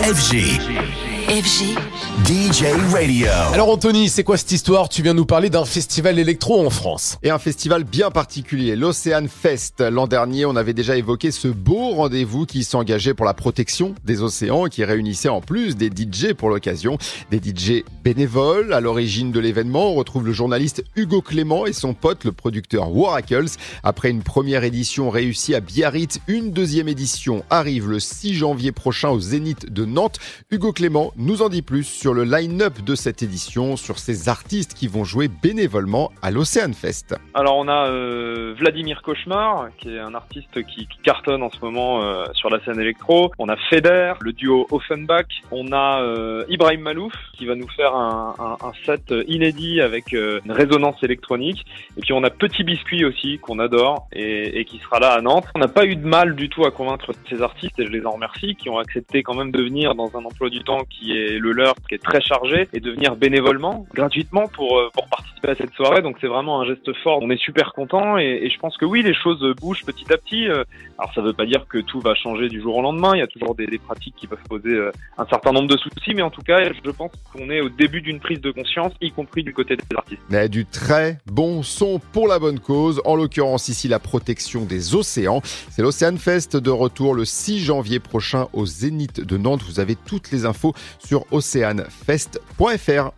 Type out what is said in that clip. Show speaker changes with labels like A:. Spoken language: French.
A: FG.
B: FG.
A: DJ Radio.
C: Alors Anthony, c'est quoi cette histoire? Tu viens nous parler d'un festival électro en France.
D: Et un festival bien particulier, l'Océan Fest. L'an dernier, on avait déjà évoqué ce beau rendez-vous qui s'engageait pour la protection des océans et qui réunissait en plus des DJ pour l'occasion, des DJ bénévoles. À l'origine de l'événement, on retrouve le journaliste Hugo Clément et son pote, le producteur Waracles. Après une première édition réussie à Biarritz, une deuxième édition arrive le 6 janvier prochain au Zénith de Nantes. Hugo Clément nous en dit plus sur le line-up de cette édition, sur ces artistes qui vont jouer bénévolement à l'Océan Fest.
E: Alors on a euh, Vladimir Cauchemar, qui est un artiste qui, cartonne en ce moment euh, sur la scène électro. On a Feder, le duo Offenbach. On a euh, Ibrahim Malouf, qui va nous faire un, set inédit avec une résonance électronique. Et puis on a Petit Biscuit aussi, qu'on adore, et, et qui sera là à Nantes. On n'a pas eu de mal du tout à convaincre ces artistes, et je les en remercie, qui ont accepté quand même de venir dans un emploi du temps qui est le leur, qui est très chargé, et de venir bénévolement, gratuitement, pour, euh, pour participer à cette soirée. Donc c'est vraiment un geste fort. On est super content et, et je pense que oui, les choses bougent petit à petit. Euh, Alors ça veut pas dire que tout va changer du jour au lendemain. Il y a toujours des, des pratiques qui peuvent poser euh, un certain nombre de soucis, mais en tout cas, je pense qu'on est au début d'une prise de conscience, y compris du côté des artistes.
D: Mais du très bon son pour la bonne cause, en l'occurrence ici la protection des océans. C'est l'Océan Fest de retour le 6 janvier prochain au Zénith de Nantes. Vous avez toutes les infos sur oceanfest.fr.